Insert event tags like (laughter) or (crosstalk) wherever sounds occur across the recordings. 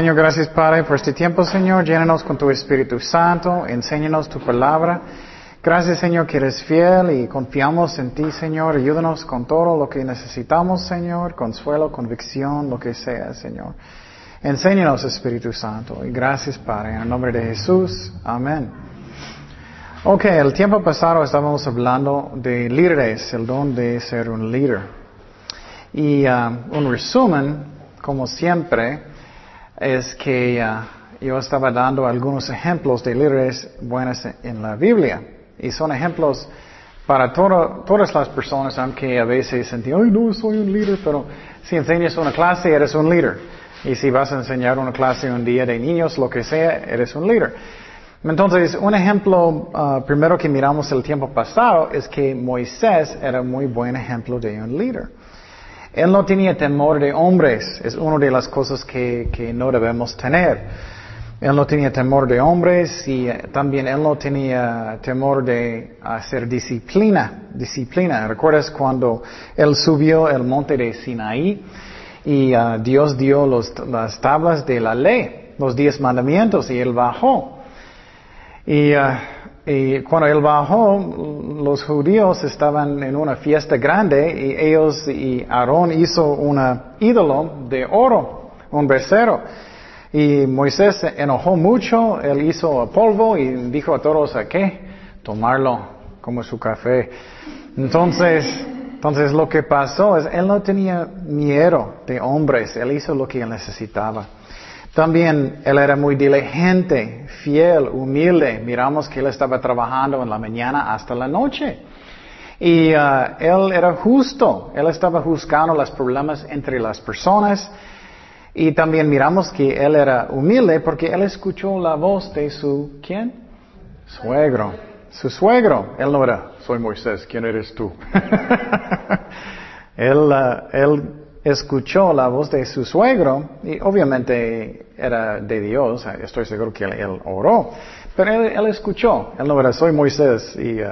Señor, gracias Padre por este tiempo, Señor. Llénanos con tu Espíritu Santo. Enséñanos tu palabra. Gracias, Señor, que eres fiel y confiamos en ti, Señor. Ayúdanos con todo lo que necesitamos, Señor. Consuelo, convicción, lo que sea, Señor. Enséñanos, Espíritu Santo. Y gracias, Padre. En el nombre de Jesús. Amén. Ok, el tiempo pasado estábamos hablando de líderes, el don de ser un líder. Y uh, un resumen, como siempre, es que yo estaba dando algunos ejemplos de líderes buenos en la Biblia. Y son ejemplos para todas las personas, aunque a veces sentimos, ay, no, soy un líder, pero si enseñas una clase, eres un líder. Y si vas a enseñar una clase un día de niños, lo que sea, eres un líder. Entonces, un ejemplo uh, primero que miramos el tiempo pasado es que Moisés era muy buen ejemplo de un líder. Él no tenía temor de hombres, es una de las cosas que, que no debemos tener. Él no tenía temor de hombres y eh, también él no tenía temor de hacer disciplina, disciplina. ¿Recuerdas cuando él subió el monte de Sinaí y uh, Dios dio los, las tablas de la ley, los diez mandamientos y él bajó? Y, uh, y, cuando él bajó, los judíos estaban en una fiesta grande y ellos y Aarón hizo un ídolo de oro, un becerro. Y Moisés se enojó mucho, él hizo polvo y dijo a todos a qué, tomarlo como su café. Entonces, entonces lo que pasó es, él no tenía miedo de hombres, él hizo lo que él necesitaba. También él era muy diligente, fiel, humilde. Miramos que él estaba trabajando en la mañana hasta la noche. Y uh, él era justo, él estaba juzgando los problemas entre las personas. Y también miramos que él era humilde porque él escuchó la voz de su, ¿quién? Suegro. Su suegro. Él no era, soy Moisés, ¿quién eres tú? (laughs) él, uh, él escuchó la voz de su suegro y obviamente era de Dios, estoy seguro que él, oró, pero él, escuchó, él no era soy Moisés y uh,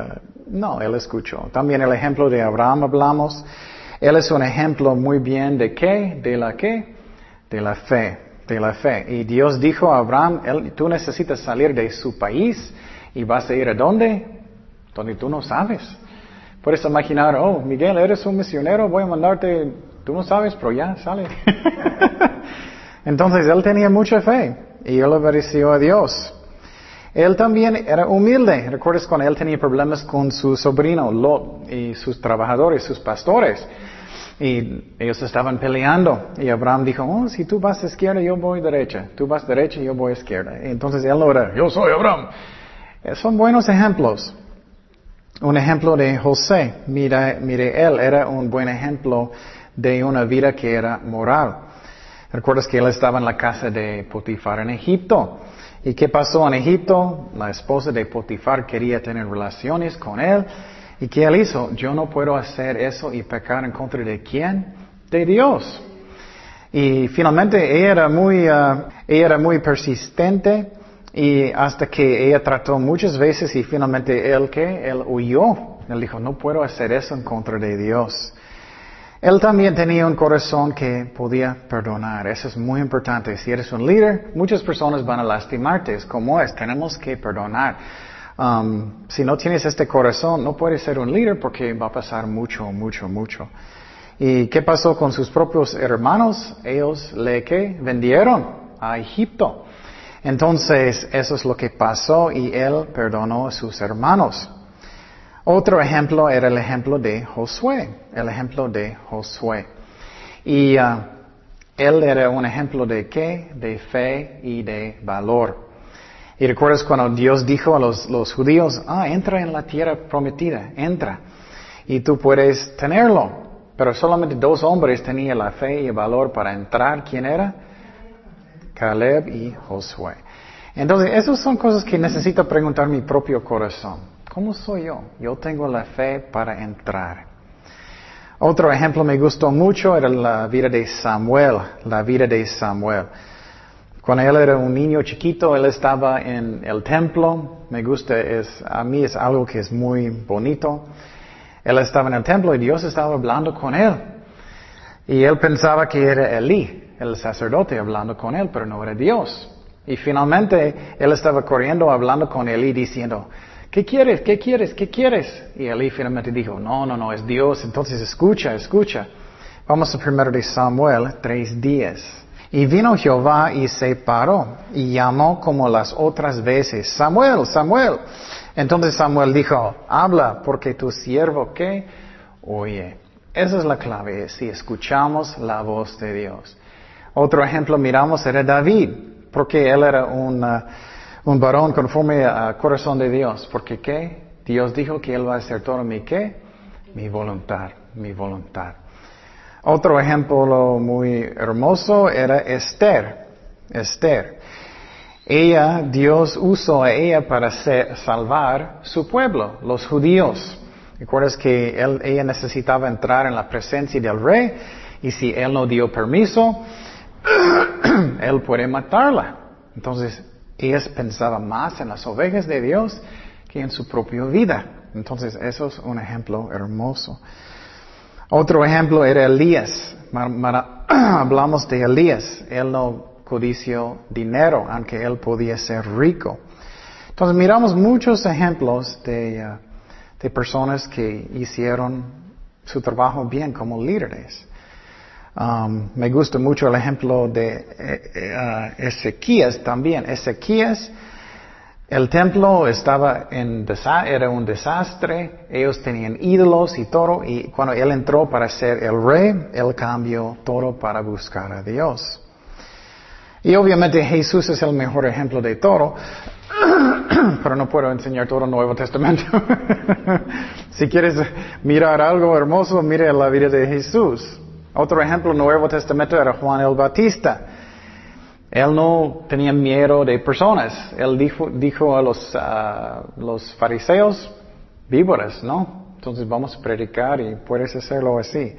no, él escuchó. También el ejemplo de Abraham hablamos, él es un ejemplo muy bien de qué, de la qué, de la fe, de la fe. Y Dios dijo a Abraham, él, tú necesitas salir de su país y vas a ir a dónde? Donde tú no sabes. Puedes imaginar, oh, Miguel, eres un misionero, voy a mandarte Tú no sabes, pero ya sale. (laughs) Entonces él tenía mucha fe y él obedeció a Dios. Él también era humilde. ¿Recuerdas cuando él tenía problemas con su sobrino Lot y sus trabajadores, sus pastores? Y ellos estaban peleando. Y Abraham dijo, oh, si tú vas a izquierda, yo voy derecha. Tú vas derecha, yo voy a izquierda. entonces él lo era, yo soy Abraham. Eh, son buenos ejemplos. Un ejemplo de José. Mira, mire, él era un buen ejemplo de una vida que era moral. Recuerdas que él estaba en la casa de Potifar en Egipto. ¿Y qué pasó en Egipto? La esposa de Potifar quería tener relaciones con él. ¿Y qué él hizo? Yo no puedo hacer eso y pecar en contra de quién? De Dios. Y finalmente ella era muy, uh, ella era muy persistente y hasta que ella trató muchas veces y finalmente él que él huyó. Él dijo, no puedo hacer eso en contra de Dios. Él también tenía un corazón que podía perdonar. Eso es muy importante. Si eres un líder, muchas personas van a lastimarte. Es como es, tenemos que perdonar. Um, si no tienes este corazón, no puedes ser un líder porque va a pasar mucho, mucho, mucho. ¿Y qué pasó con sus propios hermanos? Ellos le que vendieron a Egipto. Entonces, eso es lo que pasó y él perdonó a sus hermanos. Otro ejemplo era el ejemplo de Josué, el ejemplo de Josué. Y uh, él era un ejemplo de qué? De fe y de valor. Y recuerdas cuando Dios dijo a los, judíos, ah, entra en la tierra prometida, entra. Y tú puedes tenerlo. Pero solamente dos hombres tenían la fe y el valor para entrar. ¿Quién era? Caleb y Josué. Entonces, esas son cosas que necesito preguntar mi propio corazón. ¿Cómo soy yo? Yo tengo la fe para entrar. Otro ejemplo me gustó mucho era la vida de Samuel, la vida de Samuel. Cuando él era un niño chiquito, él estaba en el templo. Me gusta, es, a mí es algo que es muy bonito. Él estaba en el templo y Dios estaba hablando con él. Y él pensaba que era Elí. el sacerdote hablando con él, pero no era Dios. Y finalmente él estaba corriendo hablando con Elí diciendo, ¿qué quieres? ¿Qué quieres? ¿Qué quieres? Y Elí finalmente dijo, no, no, no, es Dios, entonces escucha, escucha. Vamos a primero de Samuel tres días. Y vino Jehová y se paró y llamó como las otras veces, Samuel, Samuel. Entonces Samuel dijo, habla porque tu siervo que oye. Esa es la clave, si escuchamos la voz de Dios. Otro ejemplo miramos era David, porque él era un, un varón conforme al corazón de Dios. Porque qué? Dios dijo que él va a hacer todo mi qué? Mi voluntad, mi voluntad. Otro ejemplo muy hermoso era Esther. Esther. Ella, Dios usó a ella para salvar su pueblo, los judíos. ¿Recuerdas que ella necesitaba entrar en la presencia del rey? Y si él no dio permiso, (clears throat) él puede matarla. Entonces, ella pensaba más en las ovejas de Dios que en su propia vida. Entonces, eso es un ejemplo hermoso. Otro ejemplo era Elías. (clears throat) Hablamos de Elías. Él no codició dinero, aunque él podía ser rico. Entonces, miramos muchos ejemplos de... Uh, de personas que hicieron su trabajo bien como líderes. Um, me gusta mucho el ejemplo de eh, eh, uh, Ezequías también. Ezequías, el templo estaba en era un desastre, ellos tenían ídolos y todo, y cuando él entró para ser el rey, él cambió todo para buscar a Dios. Y obviamente Jesús es el mejor ejemplo de todo, (coughs) pero no puedo enseñar todo el Nuevo Testamento. (laughs) si quieres mirar algo hermoso, mire la vida de Jesús. Otro ejemplo Nuevo Testamento era Juan el Bautista. Él no tenía miedo de personas. Él dijo, dijo a los, los fariseos, víboras, ¿no? Entonces vamos a predicar y puedes hacerlo así.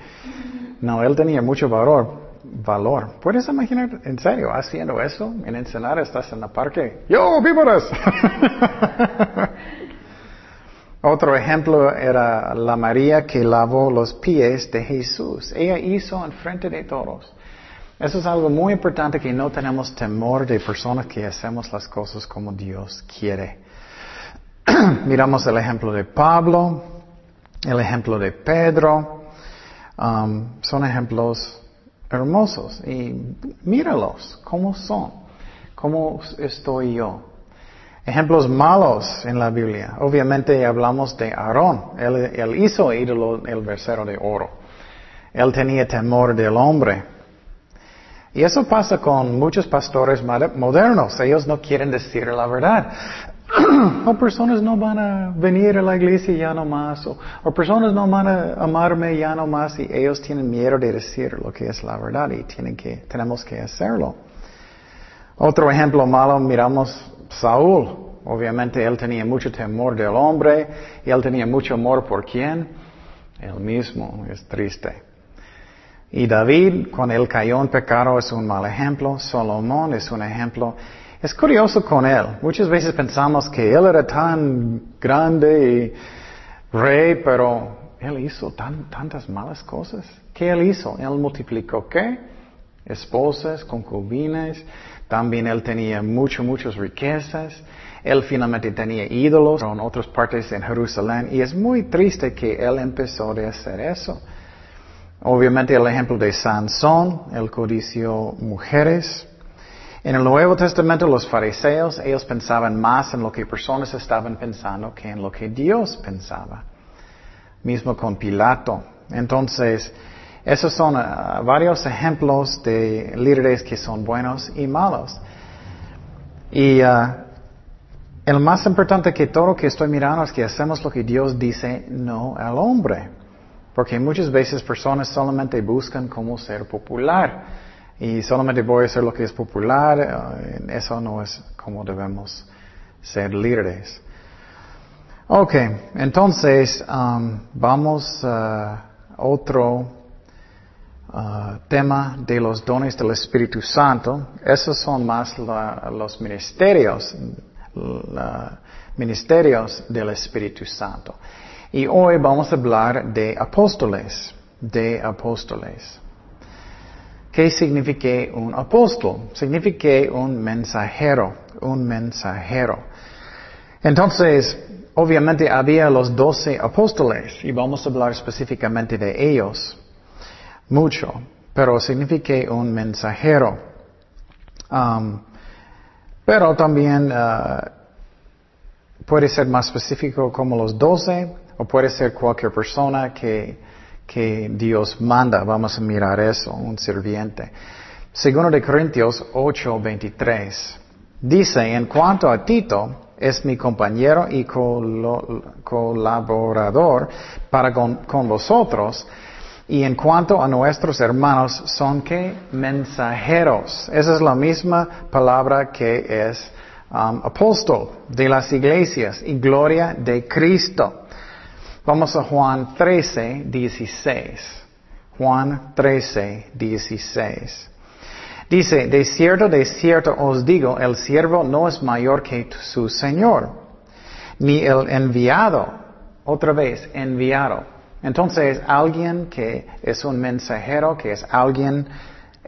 No, él tenía mucho valor valor. ¿Puedes imaginar, en serio, haciendo eso? En Ensenada estás en la parque. ¡Yo, víboras! (laughs) Otro ejemplo era la María que lavó los pies de Jesús. Ella hizo en frente de todos. Eso es algo muy importante que no tenemos temor de personas que hacemos las cosas como Dios quiere. (clears throat) Miramos el ejemplo de Pablo, el ejemplo de Pedro. Um, son ejemplos hermosos y míralos, ¿cómo son? ¿Cómo estoy yo? Ejemplos malos en la Biblia. Obviamente hablamos de Aarón. Él, hizo ídolo el versero de oro. Él tenía temor del hombre. Y eso pasa con muchos pastores modernos. Ellos no quieren decir la verdad. (clears throat) o personas no van a venir a la iglesia ya no más, o, personas no van a amarme ya no más y ellos tienen miedo de decir lo que es la verdad y tenemos que hacerlo. Otro ejemplo malo, miramos Saúl. Obviamente él tenía mucho temor del hombre y él tenía mucho amor por quién? Él mismo, es triste. Y David, cuando él cayó pecado, es un mal ejemplo. Salomón es un ejemplo. Es curioso con él. Muchas veces pensamos que él era tan grande y rey, pero él hizo tantas malas cosas. ¿Qué él hizo? Él multiplicó qué? Esposas, concubinas. También él tenía muchas, muchas riquezas. Él finalmente tenía ídolos en otras partes en Jerusalén. Y es muy triste que él empezó a hacer eso. Obviamente el ejemplo de Sansón, el codicio mujeres. En el Nuevo Testamento los fariseos, ellos pensaban más en lo que personas estaban pensando que en lo que Dios pensaba. Mismo con Pilato. Entonces, esos son ah, varios ejemplos de líderes que son buenos y malos. Y ah, el más importante que todo que estoy mirando es que hacemos lo que Dios dice, no al hombre. Porque muchas veces personas solamente buscan cómo ser popular y solamente voy a hacer lo que es popular, eh, eso no es como debemos ser líderes. Ok, entonces vamos a otro uh, tema de los dones del Espíritu Santo. Esos son más los ministerios, ministerios del Espíritu Santo. Y hoy vamos a hablar de apóstoles, de apóstoles. ¿Qué significa un apóstol? Significa un mensajero, un mensajero. Entonces, obviamente había los doce apóstoles y vamos a hablar específicamente de ellos mucho, pero significa un mensajero. Um, pero también uh, puede ser más específico como los doce o puede ser cualquier persona que, que Dios manda. Vamos a mirar eso, un sirviente. Segundo de Corintios 8, 23. Dice, en cuanto a Tito, es mi compañero y colaborador para con, vosotros. Y en cuanto a nuestros hermanos, son que mensajeros. Esa es la misma palabra que es um, apóstol de las iglesias y gloria de Cristo. Vamos a Juan 13, 16. Juan 13, 16. Dice, de cierto, de cierto os digo, el siervo no es mayor que su Señor, ni el enviado, otra vez, enviado. Entonces, alguien que es un mensajero, que es alguien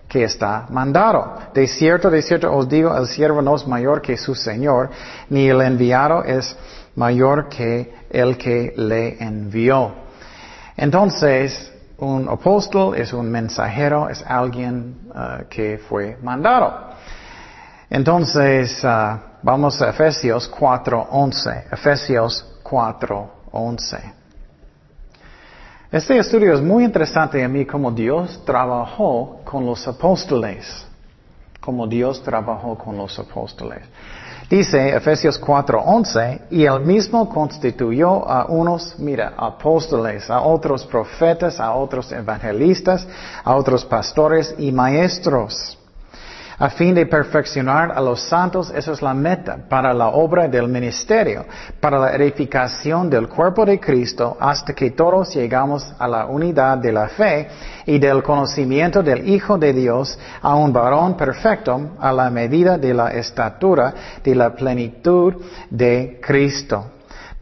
que está mandado. De cierto, de cierto os digo, el siervo no es mayor que su Señor, ni el enviado es mayor que el que le envió. Entonces, un apóstol es un mensajero, es alguien uh, que fue mandado. Entonces, uh, vamos a Efesios 4.11. Efesios 4.11. Este estudio es muy interesante a mí como Dios trabajó con los apóstoles. Como Dios trabajó con los apóstoles. Dice Efesios 4:11, y él mismo constituyó a unos, mira, apóstoles, a otros profetas, a otros evangelistas, a otros pastores y maestros a fin de perfeccionar a los santos, esa es la meta para la obra del ministerio, para la edificación del cuerpo de Cristo, hasta que todos llegamos a la unidad de la fe y del conocimiento del Hijo de Dios, a un varón perfecto, a la medida de la estatura de la plenitud de Cristo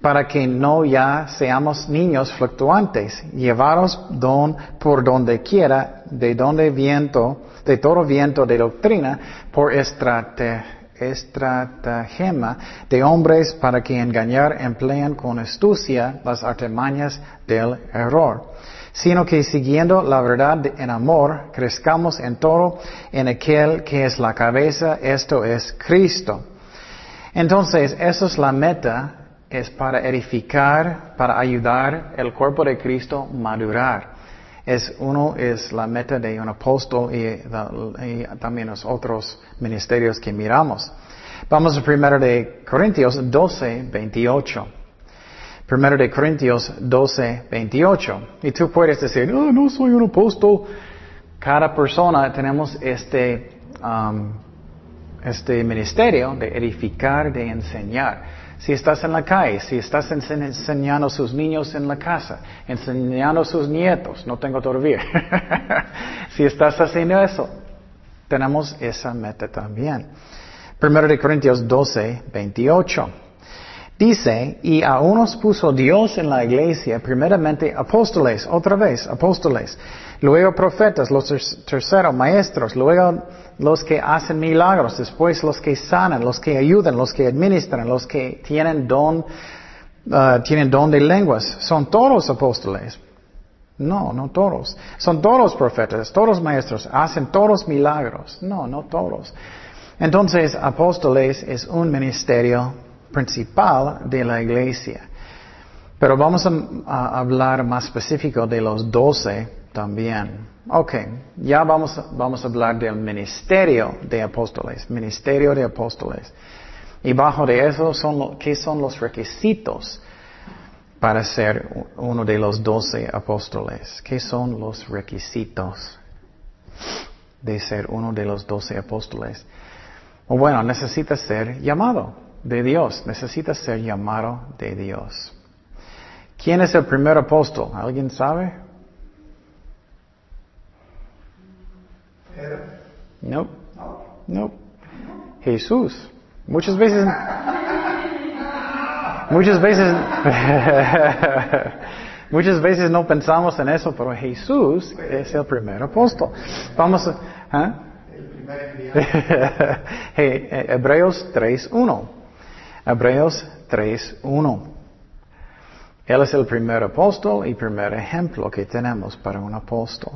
para que no ya seamos niños fluctuantes, llevados don por donde quiera, de donde viento, de todo viento de doctrina, por estratagema de hombres para que engañar emplean con astucia las artimañas del error sino que siguiendo la verdad en amor, crezcamos en todo en aquel que es la cabeza, esto es Cristo. Entonces, eso es la meta es para edificar, para ayudar el cuerpo de Cristo madurar. Es uno es la meta de un apóstol y, también los otros ministerios que miramos. Vamos a primero de Corintios 12, 28. Primero de Corintios 12, 28. Y tú puedes decir, no, no soy un apóstol. Cada persona tenemos este, um, este ministerio de edificar, de enseñar. Si estás en la calle, si estás enseñando a sus niños en la casa, enseñando a sus nietos, no tengo todavía. (laughs) si estás haciendo eso, tenemos esa meta también. Primero de Corintios 12, 28. Dice, y a unos puso Dios en la iglesia, primeramente apóstoles, otra vez, apóstoles, luego profetas, los terceros maestros, luego los que hacen milagros, después los que sanan, los que ayudan, los que administran, los que tienen don, uh, tienen don de lenguas. ¿Son todos apóstoles? No, no todos. Son todos profetas, todos maestros, hacen todos milagros. No, no todos. Entonces, apóstoles es un ministerio principal de la iglesia. Pero vamos a hablar más específico de los doce también. Ok, ya vamos, vamos a hablar del ministerio de apóstoles, ministerio de apóstoles. Y bajo de eso, son ¿qué son los requisitos para ser uno de los doce apóstoles? ¿Qué son los requisitos de ser uno de los doce apóstoles? Bueno, necesita ser llamado de Dios, necesita ser llamado de Dios. ¿Quién es el primer apóstol? ¿Alguien sabe? No, no. Jesús. Muchas veces, muchas veces, (laughs) Muchas veces no pensamos en eso, pero Jesús es el primer apóstol. Vamos a... ¿ah? (laughs) hey, Hebreos 3.1. Hebreos 3.1. Él es el primer apóstol y primer ejemplo que tenemos para un apóstol.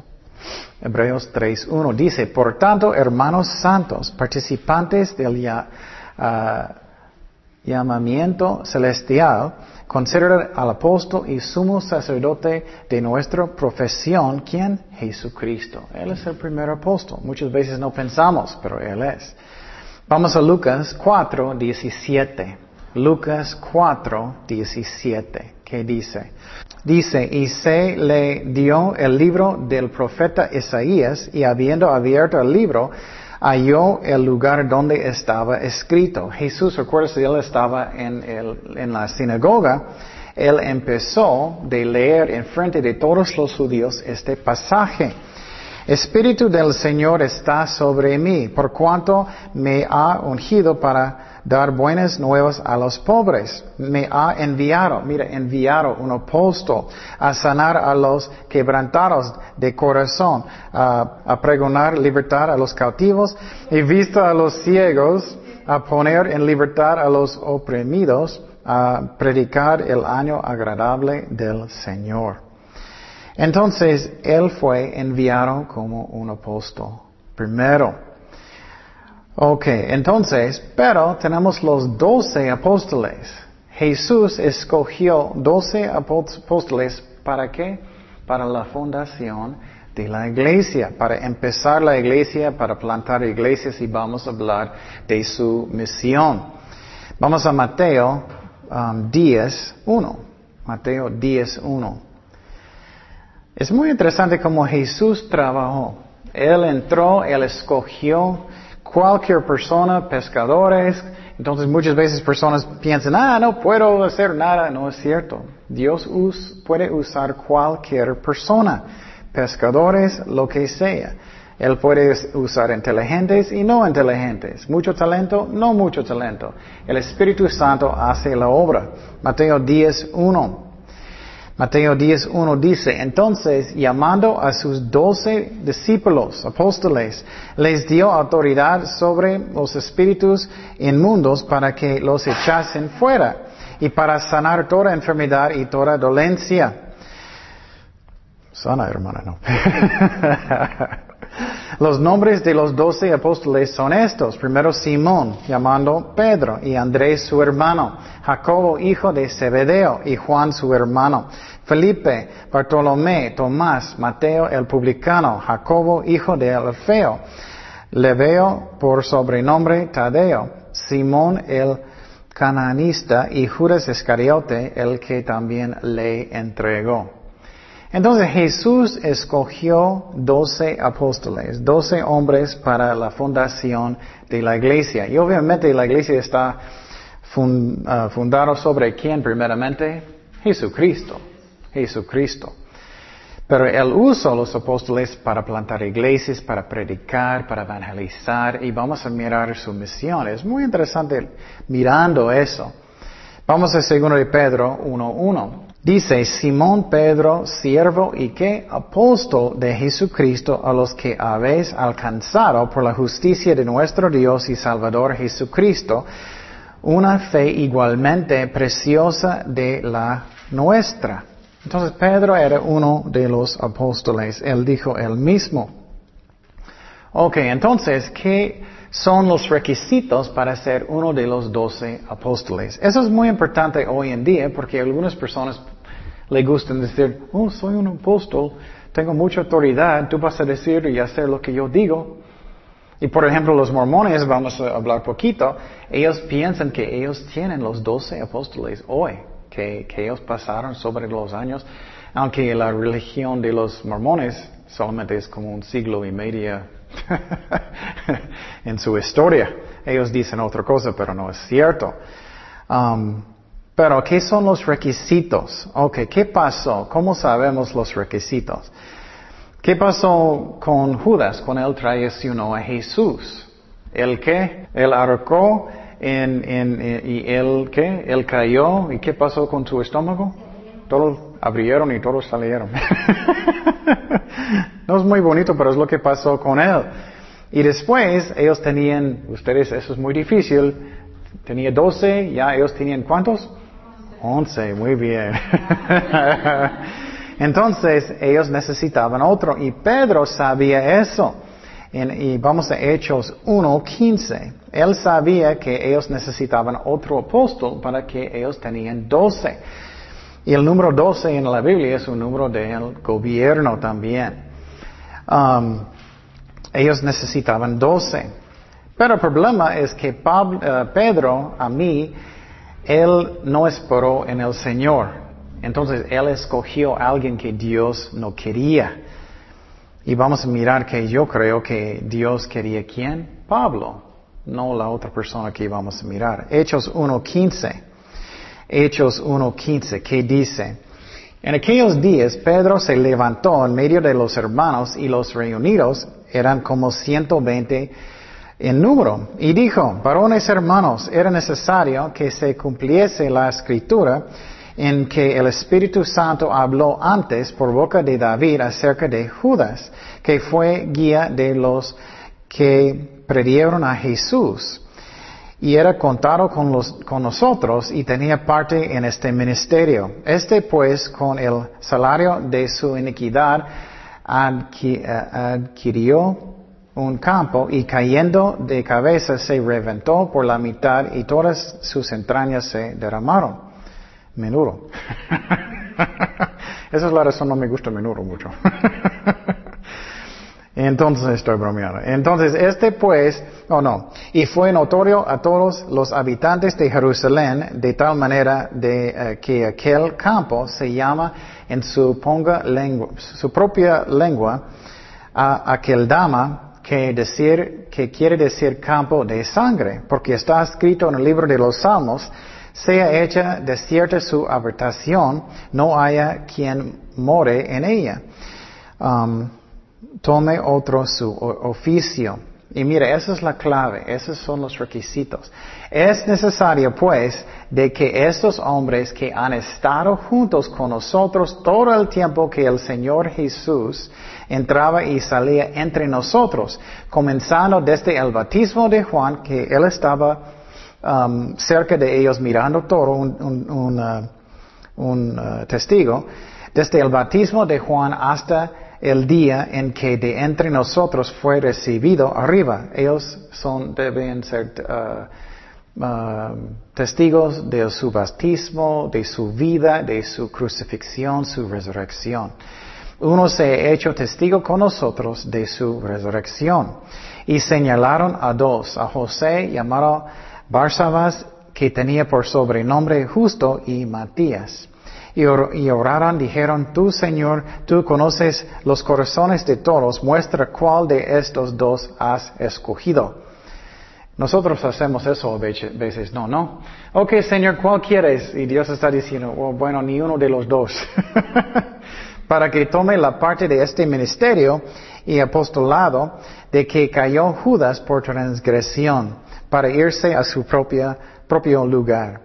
Hebreos 3.1 dice, por tanto, hermanos santos, participantes del ah, llamamiento celestial, considera al apóstol y sumo sacerdote de nuestra profesión, ¿quién? Jesucristo. Él es el primer apóstol. Muchas veces no pensamos, pero Él es. Vamos a Lucas 4, 17. Lucas 4, 17. ¿Qué dice? Dice, y se le dio el libro del profeta Isaías, y habiendo abierto el libro, halló el lugar donde estaba escrito. Jesús, recuerda él estaba en, el, en la sinagoga, él empezó de leer en frente de todos los judíos este pasaje. Espíritu del Señor está sobre mí, por cuanto me ha ungido para dar buenas nuevas a los pobres. Me ha enviado, mira, enviado un apóstol a sanar a los quebrantados de corazón, a, pregonar libertad a los cautivos y vista a los ciegos, a poner en libertad a los oprimidos, a predicar el año agradable del Señor. Entonces, Él fue enviado como un apóstol. Primero, Ok, entonces, pero tenemos los doce apóstoles. Jesús escogió doce apóstoles para qué? Para la fundación de la iglesia, para empezar la iglesia, para plantar iglesias y vamos a hablar de su misión. Vamos a Mateo 10, um, 1. Mateo 10, 1. Es muy interesante cómo Jesús trabajó. Él entró, él escogió cualquier persona, pescadores. Entonces muchas veces personas piensan, ah, no puedo hacer nada. No es cierto. Dios puede usar cualquier persona, pescadores, lo que sea. Él puede usar inteligentes y no inteligentes. Mucho talento, no mucho talento. El Espíritu Santo hace la obra. Mateo 10, 1. Mateo 10.1 dice, entonces llamando a sus doce discípulos, apóstoles, les dio autoridad sobre los espíritus inmundos para que los echasen fuera y para sanar toda enfermedad y toda dolencia. Sana, hermana, no. (laughs) Los nombres de los doce apóstoles son estos. Primero Simón, llamando Pedro, y Andrés su hermano, Jacobo, hijo de Zebedeo, y Juan su hermano, Felipe, Bartolomé, Tomás, Mateo el publicano, Jacobo, hijo de Alfeo, Leveo por sobrenombre Tadeo, Simón el cananista. Y Judas Iscariote, el que también le entregó. Entonces Jesús escogió doce apóstoles, doce hombres para la fundación de la iglesia. Y obviamente la iglesia está ah, fundada sobre quién primeramente? Jesucristo. Jesucristo. Pero Él usó los apóstoles para plantar iglesias, para predicar, para evangelizar y vamos a mirar su misión. Es muy interesante mirando eso. Vamos a 2 de Pedro 1.1. Dice, Simón Pedro, siervo y que apóstol de Jesucristo a los que habéis alcanzado por la justicia de nuestro Dios y Salvador Jesucristo, una fe igualmente preciosa de la nuestra. Entonces Pedro era uno de los apóstoles, él dijo él mismo. Ok, entonces, ¿qué son los requisitos para ser uno de los doce apóstoles? Eso es muy importante hoy en día porque algunas personas le gustan decir, oh, soy un apóstol, tengo mucha autoridad, tú vas a decir y hacer lo que yo digo. Y por ejemplo, los mormones, vamos a hablar poquito, ellos piensan que ellos tienen los doce apóstoles hoy, que, que ellos pasaron sobre los años, aunque la religión de los mormones solamente es como un siglo y medio (laughs) en su historia. Ellos dicen otra cosa, pero no es cierto. Um, pero, ¿qué son los requisitos? Ok, ¿qué pasó? ¿Cómo sabemos los requisitos? ¿Qué pasó con Judas cuando él traicionó a Jesús? ¿El qué? Él en, en, y él qué? Él cayó. ¿Y qué pasó con su estómago? todos abrieron y todos salieron. (laughs) no es muy bonito, pero es lo que pasó con él. Y después ellos tenían, ustedes, eso es muy difícil, tenía 12, ya ellos tenían cuántos? 11, muy bien. (laughs) Entonces ellos necesitaban otro y Pedro sabía eso. y vamos a Hechos 1.15. Él sabía que ellos necesitaban otro apóstol para que ellos tenían 12. Y el número 12 en la Biblia es un número del gobierno también. Um, ellos necesitaban 12. Pero el problema es que eh, Pedro, a mí, él no esperó en el Señor. Entonces él escogió a alguien que Dios no quería. Y vamos a mirar que yo creo que Dios quería quién? Pablo, no la otra persona que vamos a mirar. Hechos 1.15. Hechos 1.15, ¿qué dice? En aquellos días Pedro se levantó en medio de los hermanos y los reunidos eran como 120 en número. Y dijo, varones hermanos, era necesario que se cumpliese la escritura en que el Espíritu Santo habló antes por boca de David acerca de Judas, que fue guía de los que predieron a Jesús. Y era contado con, nosotros y tenía parte en este ministerio. Este pues con el salario de su iniquidad eh, adquirió un campo y cayendo de cabeza se reventó por la mitad y todas sus entrañas se derramaron. Menudo. (laughs) Esa es la razón no me gusta menudo mucho. (laughs) Entonces estoy bromeando. Entonces este pues, oh no, y fue notorio a todos los habitantes de Jerusalén de tal manera de eh, que aquel campo se llama en su, ponga lengua, su propia lengua a aquel dama que decir, que quiere decir campo de sangre, porque está escrito en el libro de los Salmos, sea hecha desierta su habitación, no haya quien more en ella. Um, tome otro su oficio. Y mire, esa es la clave, esos son los requisitos. Es necesario, pues, de que estos hombres que han estado juntos con nosotros todo el tiempo que el Señor Jesús entraba y salía entre nosotros, comenzando desde el bautismo de Juan, que él estaba um, cerca de ellos mirando todo, un, un, uh, uh, testigo, desde el bautismo de Juan hasta el día en que de entre nosotros fue recibido arriba. Ellos son, deben ser uh, uh, testigos de su bautismo, de su vida, de su crucifixión, su resurrección. Uno se ha hecho testigo con nosotros de su resurrección. Y señalaron a dos, a José llamado Barsabas, que tenía por sobrenombre Justo, y Matías y, oraron, dijeron, tú Señor, tú conoces los corazones de todos, muestra cuál de estos dos has escogido. Nosotros hacemos eso a veces, no, no. Ok, Señor, ¿cuál quieres? Y Dios está diciendo, oh, bueno, ni uno de los dos. (laughs) Para que tome la parte de este ministerio y apostolado de que cayó Judas por transgresión, para irse a su propia, propio lugar.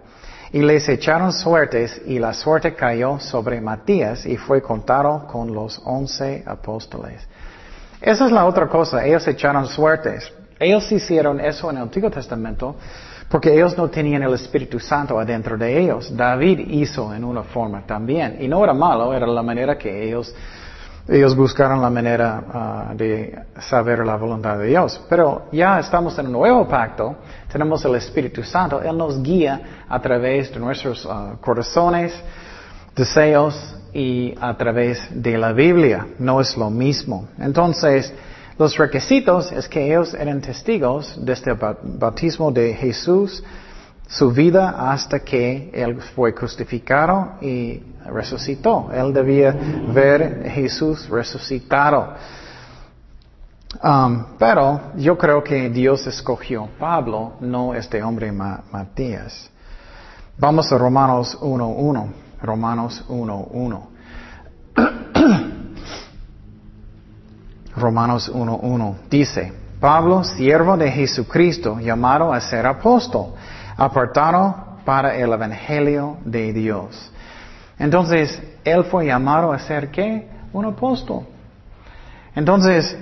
Y les echaron suertes y la suerte cayó sobre Matías y fue contado con los once apóstoles. Esa es la otra cosa, ellos echaron suertes. Ellos hicieron eso en el Antiguo Testamento porque ellos no tenían el Espíritu Santo adentro de ellos. David hizo en una forma también. Y no era malo, era la manera que ellos ellos buscaron la manera ah, de saber la voluntad de Dios. Pero ya estamos en un nuevo pacto, tenemos el Espíritu Santo, Él nos guía a través de nuestros ah, corazones, deseos y a través de la Biblia. No es lo mismo. Entonces, los requisitos es que ellos eran testigos desde el bautismo de Jesús, su vida hasta que Él fue crucificado y resucitó. Él debía ver a Jesús resucitado. Um, pero yo creo que Dios escogió Pablo, no este hombre Matías. Vamos a Romanos 1.1. Romanos 1.1. (clears throat) Romanos 1.1 dice, Pablo, siervo de Jesucristo, llamado a ser apóstol, apartado para el Evangelio de Dios Entonces, él fue llamado a ser qué? Un apóstol. Entonces,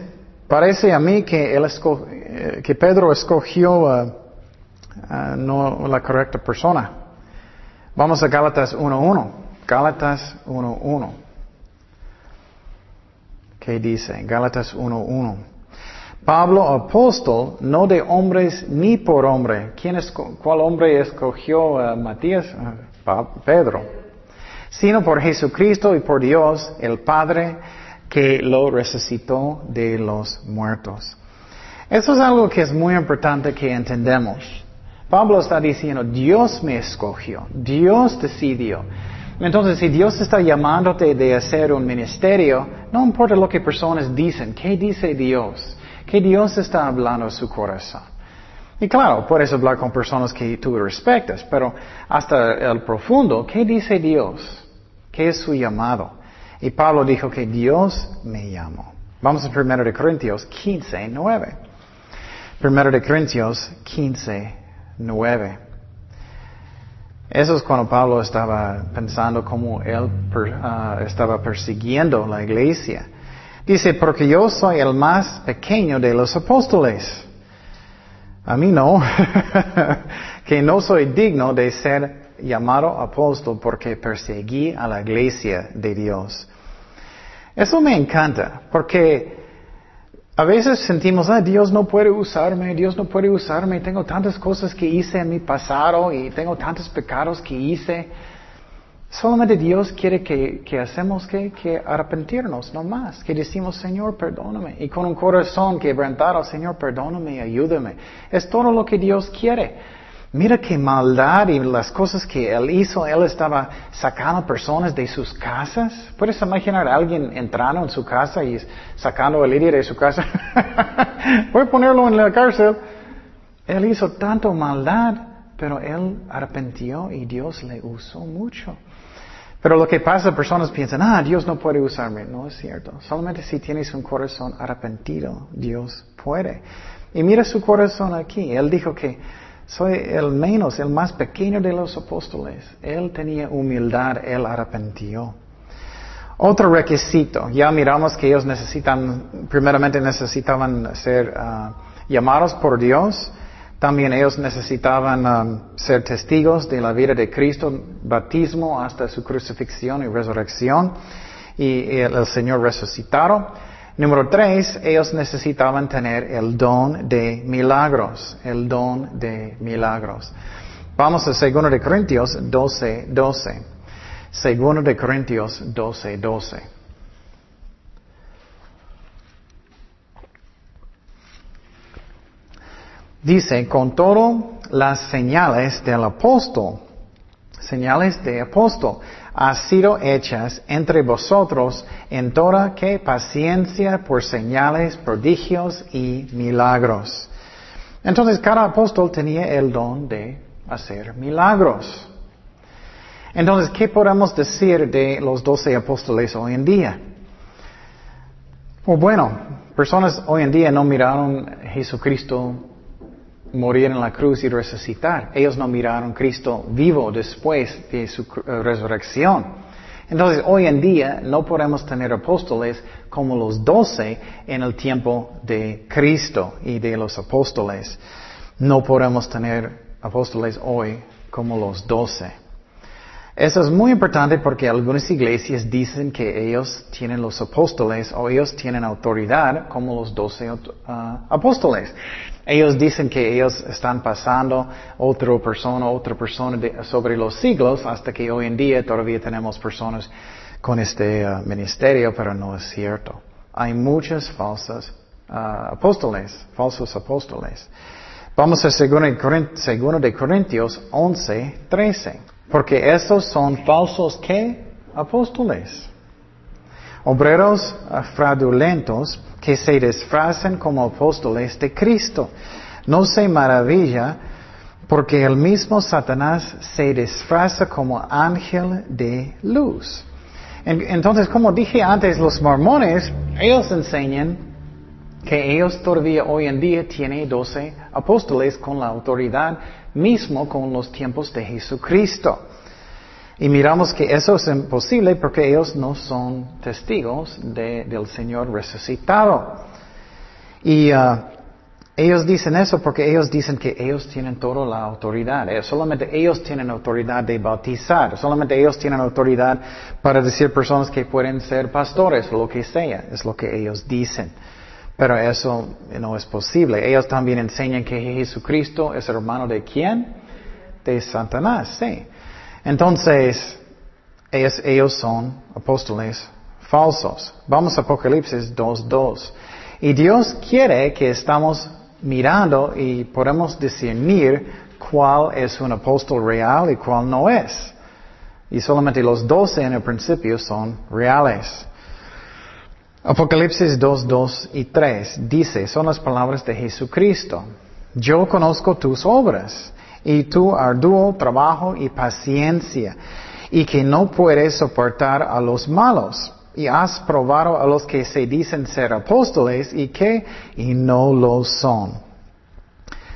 parece a mí que, él eh, que Pedro escogió no la correcta persona. Vamos a Gálatas 1.1. Gálatas 1.1. ¿Qué dice? Gálatas 1.1. Pablo, apóstol, no de hombres ni por hombre. ¿Quién es, ¿Cuál hombre escogió a Matías? Pedro. Sino por Jesucristo y por Dios, el Padre, que lo resucitó de los muertos. Eso es algo que es muy importante que entendamos. Pablo está diciendo, Dios me escogió, Dios decidió. Entonces, si Dios está llamándote de hacer un ministerio, no importa lo que personas dicen, ¿qué dice Dios? que Dios está hablando a su corazón. Y claro, puedes hablar con personas que tú respetas, pero hasta el profundo, ¿qué dice Dios? ¿Qué es su llamado? Y Pablo dijo que Dios me llamó. Vamos a 1 de Corintios 15, 9. 1 de Corintios 15, 9. Eso es cuando Pablo estaba pensando cómo él ah, estaba persiguiendo la iglesia. Dice, porque yo soy el más pequeño de los apóstoles. A mí no, (laughs) que no soy digno de ser llamado apóstol porque perseguí a la iglesia de Dios. Eso me encanta, porque a veces sentimos, ah, Dios no puede usarme, Dios no puede usarme, tengo tantas cosas que hice en mi pasado y tengo tantos pecados que hice. Solamente Dios quiere que, hacemos que, arrepentirnos, no más. Que decimos, Señor, perdóname. Y con un corazón quebrantado, Señor, perdóname, ayúdame. Es todo lo que Dios quiere. Mira qué maldad y las cosas que Él hizo. Él estaba sacando personas de sus casas. ¿Puedes imaginar a alguien entrando en su casa y sacando a Lidia de su casa? (laughs) Voy a ponerlo en la cárcel. Él hizo tanto maldad, pero Él arrepintió y Dios le usó mucho. Pero lo que pasa, personas piensan, ah, Dios no puede usarme. No es cierto. Solamente si tienes un corazón arrepentido, Dios puede. Y mira su corazón aquí. Él dijo que soy el menos, el más pequeño de los apóstoles. Él tenía humildad, él arrepentió. Otro requisito, ya miramos que ellos necesitan, primeramente necesitaban ser ah, llamados por Dios, también ellos necesitaban um, ser testigos de la vida de Cristo, bautismo hasta su crucifixión y resurrección, y el, Señor resucitaron. Número tres, ellos necesitaban tener el don de milagros, el don de milagros. Vamos a 2 de Corintios 12, 12. 2 de Corintios 12, 12. Dice, con todo las señales del apóstol, señales de apóstol, han sido hechas entre vosotros en toda que paciencia por señales, prodigios y milagros. Entonces cada apóstol tenía el don de hacer milagros. Entonces, ¿qué podemos decir de los doce apóstoles hoy en día? bueno, personas hoy en día no miraron a Jesucristo morir en la cruz y resucitar. Ellos no miraron Cristo vivo después de su eh, resurrección. Entonces, hoy en día no podemos tener apóstoles como los doce en el tiempo de Cristo y de los apóstoles. No podemos tener apóstoles hoy como los doce. Eso es muy importante porque algunas iglesias dicen que ellos tienen los apóstoles o ellos tienen autoridad como los doce ah, apóstoles. Ellos dicen que ellos están pasando otra persona, otra persona sobre los siglos hasta que hoy en día todavía tenemos personas con este ah, ministerio, pero no es cierto. Hay muchas falsas ah, apóstoles, falsos apóstoles. Vamos a 2 de Corintios 11, 13. Porque esos son falsos ¿qué? Apóstoles. Obreros fraudulentos que se disfrazan como apóstoles de Cristo. No se maravilla porque el mismo Satanás se disfraza como ángel de luz. Entonces, como dije antes, los mormones, ellos enseñan que ellos todavía hoy en día tienen doce apóstoles con la autoridad mismo con los tiempos de Jesucristo. Y miramos que eso es imposible porque ellos no son testigos del Señor resucitado. Y uh, ellos dicen eso porque ellos dicen que ellos tienen toda la autoridad. Eh, solamente ellos tienen autoridad de bautizar. Solamente ellos tienen autoridad para decir personas que pueden ser pastores lo que sea. Es lo que ellos dicen. Pero eso no es posible. Ellos también enseñan que Jesucristo es hermano de quién? De Satanás, sí. Entonces, ellos, ellos son apóstoles falsos. Vamos a Apocalipsis 2.2. Y Dios quiere que estamos mirando y podemos discernir cuál es un apóstol real y cuál no es. Y solamente los doce en el principio son reales. Apocalipsis 2, 2 y 3 dice, son las palabras de Jesucristo. Yo conozco tus obras y tu arduo trabajo y paciencia, y que no puedes soportar a los malos. Y has probado a los que se dicen ser apóstoles y que y no lo son.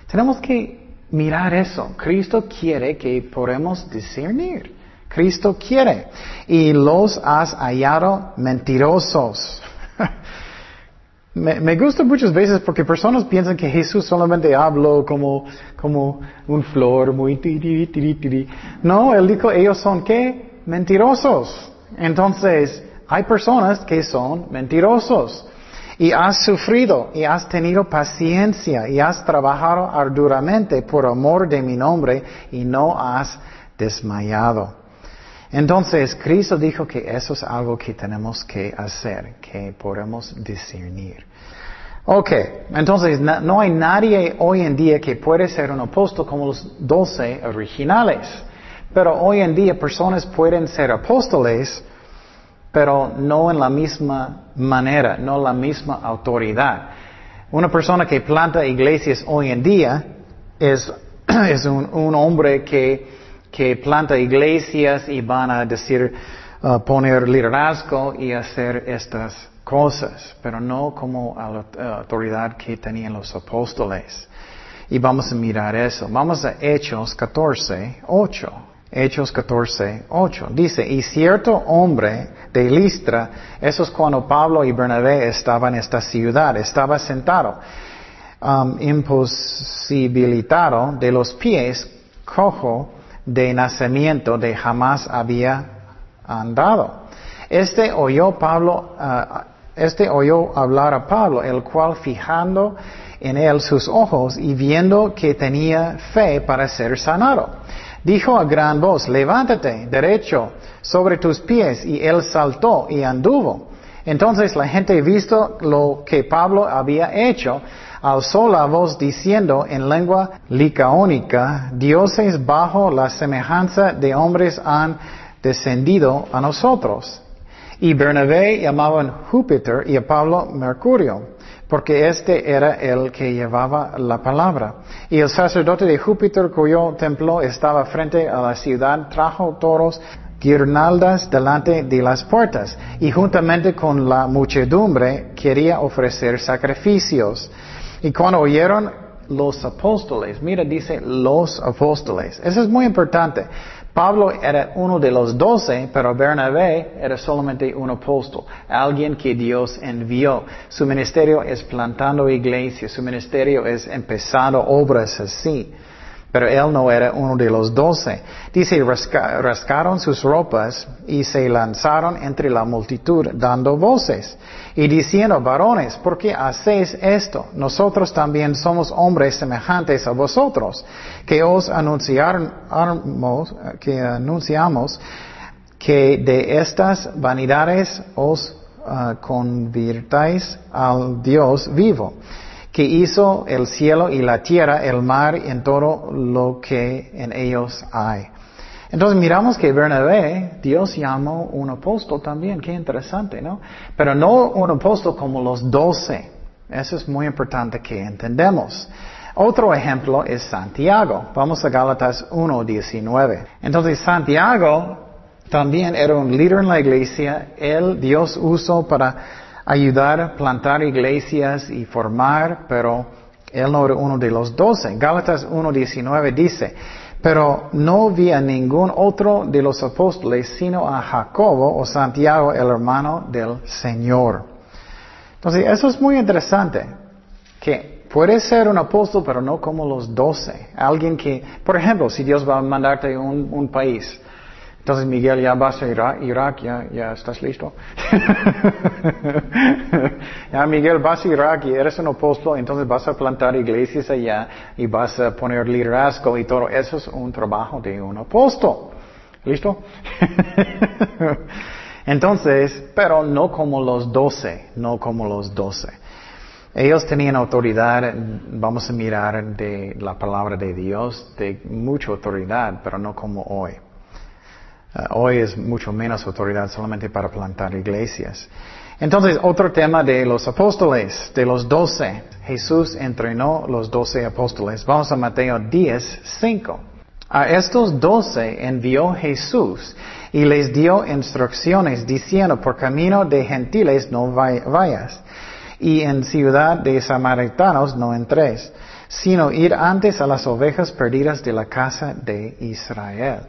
Tenemos que mirar eso. Cristo quiere que podamos discernir. Cristo quiere. Y los has hallado mentirosos. Me, gusta muchas veces porque personas piensan que Jesús solamente habló como, como un flor, muy tiri, tiri, tiri. No, él dijo, ellos son qué? Mentirosos. Entonces, hay personas que son mentirosos. Y has sufrido y has tenido paciencia y has trabajado arduamente por amor de mi nombre y no has desmayado. Entonces, Cristo dijo que eso es algo que tenemos que hacer, que podemos discernir. Ok, entonces no hay nadie hoy en día que puede ser un apóstol como los doce originales. Pero hoy en día personas pueden ser apóstoles, pero no en la misma manera, no la misma autoridad. Una persona que planta iglesias hoy en día es, (clears throat) es un hombre que que planta iglesias y van a decir, uh, poner liderazgo y hacer estas cosas, pero no como a la uh, autoridad que tenían los apóstoles. Y vamos a mirar eso. Vamos a Hechos 14, 8. Hechos 14, 8. Dice, y cierto hombre de Listra, eso es cuando Pablo y Bernabé estaban en esta ciudad, estaba sentado, um, imposibilitado de los pies, cojo, de nacimiento de jamás había andado. Este oyó Pablo, ah, este oyó hablar a Pablo, el cual fijando en él sus ojos y viendo que tenía fe para ser sanado, dijo a gran voz, levántate derecho sobre tus pies, y él saltó y anduvo. Entonces la gente visto lo que Pablo había hecho, alzó la voz diciendo en lengua licaónica, dioses bajo la semejanza de hombres han descendido a nosotros. Y Bernabé llamaban Júpiter y a Pablo Mercurio, porque este era el que llevaba la palabra. Y el sacerdote de Júpiter, cuyo templo estaba frente a la ciudad, trajo toros guirnaldas delante de las puertas y juntamente con la muchedumbre quería ofrecer sacrificios. Y cuando oyeron los apóstoles, mira, dice los apóstoles. Eso es muy importante. Pablo era uno de los doce, pero Bernabé era solamente un apóstol, alguien que Dios envió. Su ministerio es plantando iglesias, su ministerio es empezando obras así. Pero él no era uno de los doce. Dice, rascaron sus ropas y se lanzaron entre la multitud dando voces y diciendo, varones, ¿por qué hacéis esto? Nosotros también somos hombres semejantes a vosotros, que os anunciamos, que anunciamos que de estas vanidades os uh, convirtáis al Dios vivo que hizo el cielo y la tierra, el mar y en todo lo que en ellos hay. Entonces miramos que Bernabé, Dios llamó un apóstol también, qué interesante, ¿no? Pero no un apóstol como los doce. Eso es muy importante que entendemos. Otro ejemplo es Santiago. Vamos a Gálatas 1.19. Entonces Santiago también era un líder en la iglesia. Él Dios usó para ayudar a plantar iglesias y formar, pero él no era uno de los doce. Gálatas 1.19 dice, Pero no vi a ningún otro de los apóstoles sino a Jacobo o Santiago, el hermano del Señor. Entonces, eso es muy interesante, que puede ser un apóstol, pero no como los doce. Alguien que, por ejemplo, si Dios va a mandarte a un, un país, entonces, Miguel, ya vas a Irak, ya, ya estás listo. (laughs) ya, Miguel, vas a Irak y eres un apóstol, entonces vas a plantar iglesias allá y vas a poner liderazgo y todo. Eso es un trabajo de un apóstol. ¿Listo? (laughs) entonces, pero no como los doce, no como los doce. Ellos tenían autoridad, vamos a mirar de la palabra de Dios, de mucha autoridad, pero no como hoy. Uh, hoy es mucho menos autoridad solamente para plantar iglesias. Entonces, otro tema de los apóstoles, de los doce. Jesús entrenó los doce apóstoles. Vamos a Mateo 10, 5. A estos doce envió Jesús y les dio instrucciones diciendo, por camino de gentiles no vayas, y en ciudad de samaritanos no entres, sino ir antes a las ovejas perdidas de la casa de Israel.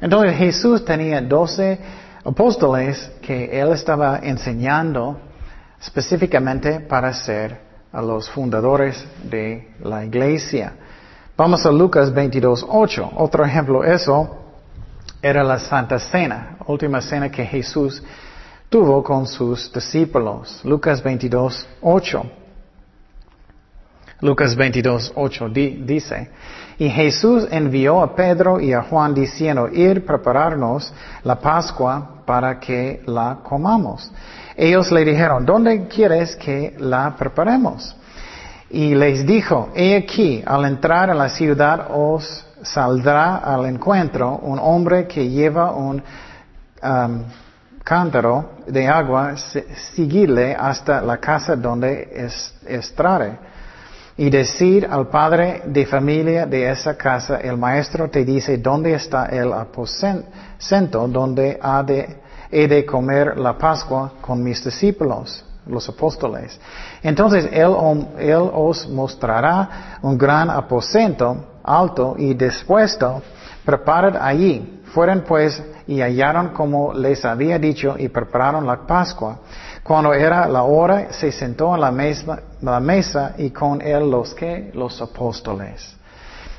Entonces Jesús tenía doce apóstoles que él estaba enseñando específicamente para ser los fundadores de la iglesia. Vamos a Lucas 22.8. Otro ejemplo, eso era la Santa Cena, última cena que Jesús tuvo con sus discípulos. Lucas 22.8. Lucas 22.8 dice, y Jesús envió a Pedro y a Juan diciendo, ir prepararnos la Pascua para que la comamos. Ellos le dijeron, ¿dónde quieres que la preparemos? Y les dijo, he aquí, al entrar en la ciudad os saldrá al encuentro un hombre que lleva un um, cántaro de agua, seguirle hasta la casa donde es, y decir al padre de familia de esa casa, el maestro te dice dónde está el aposento donde ha de, he de comer la Pascua con mis discípulos, los apóstoles. Entonces él, él os mostrará un gran aposento alto y dispuesto, preparad allí. Fueron pues y hallaron como les había dicho y prepararon la Pascua. Cuando era la hora, se sentó en la mesa, la mesa y con él los que, los apóstoles.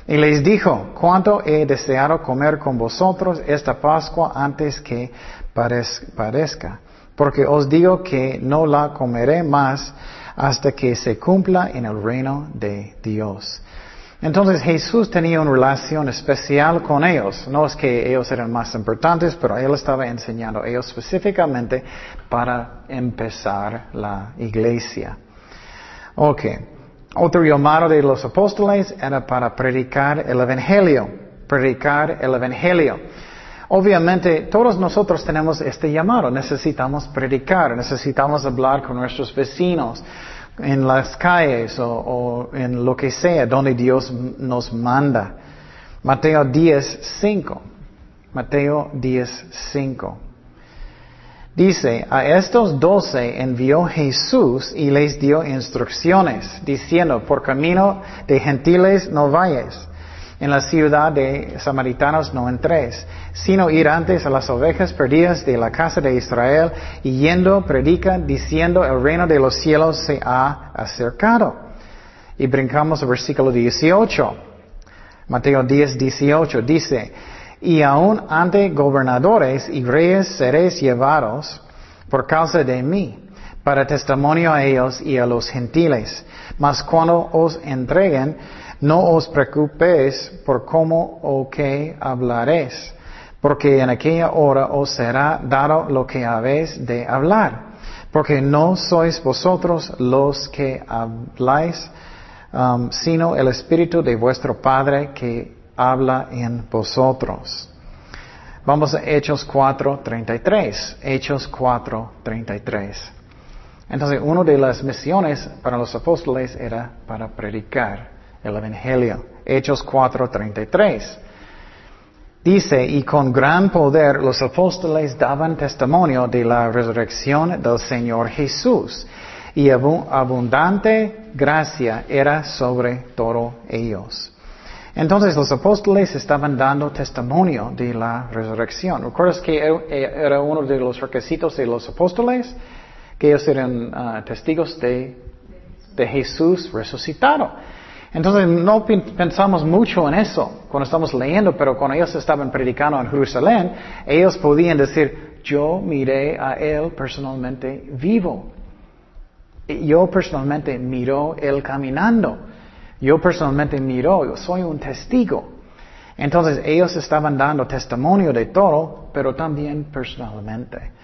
Y les dijo, cuánto he deseado comer con vosotros esta Pascua antes que parezca, porque os digo que no la comeré más hasta que se cumpla en el reino de Dios. Entonces Jesús tenía una relación especial con ellos. No es que ellos eran más importantes, pero Él estaba enseñando a ellos específicamente para empezar la iglesia. Ok. Otro llamado de los apóstoles era para predicar el Evangelio. Predicar el Evangelio. Obviamente, todos nosotros tenemos este llamado. Necesitamos predicar, necesitamos hablar con nuestros vecinos en las calles o, en lo que sea donde Dios nos manda. Mateo 10, 5. Mateo 10, 5. Dice, a estos doce envió Jesús y les dio instrucciones, diciendo, por camino de gentiles no vayas en la ciudad de samaritanos no entres, sino ir antes a las ovejas perdidas de la casa de Israel, y yendo predica diciendo el reino de los cielos se ha acercado. Y brincamos al versículo 18. Mateo 10, 18 dice, y aún ante gobernadores y reyes seréis llevados por causa de mí, para testimonio a ellos y a los gentiles. Mas cuando os entreguen, no os preocupéis por cómo o qué hablaréis, porque en aquella hora os será dado lo que habéis de hablar, porque no sois vosotros los que habláis, um, sino el Espíritu de vuestro Padre que habla en vosotros. Vamos a Hechos 4.33. Hechos 4.33. Entonces, una de las misiones para los apóstoles era para predicar el Evangelio. Hechos 4:33. Dice, y con gran poder los apóstoles daban testimonio de la resurrección del Señor Jesús, y abundante gracia era sobre todos ellos. Entonces los apóstoles estaban dando testimonio de la resurrección. ¿Recuerdas que era uno de los requisitos de los apóstoles? Que ellos eran ah, testigos de, de Jesús resucitado. Entonces no pensamos mucho en eso cuando estamos leyendo, pero cuando ellos estaban predicando en Jerusalén, ellos podían decir, yo miré a Él personalmente vivo. Yo personalmente miro Él caminando. Yo personalmente miro, yo soy un testigo. Entonces ellos estaban dando testimonio de todo, pero también personalmente.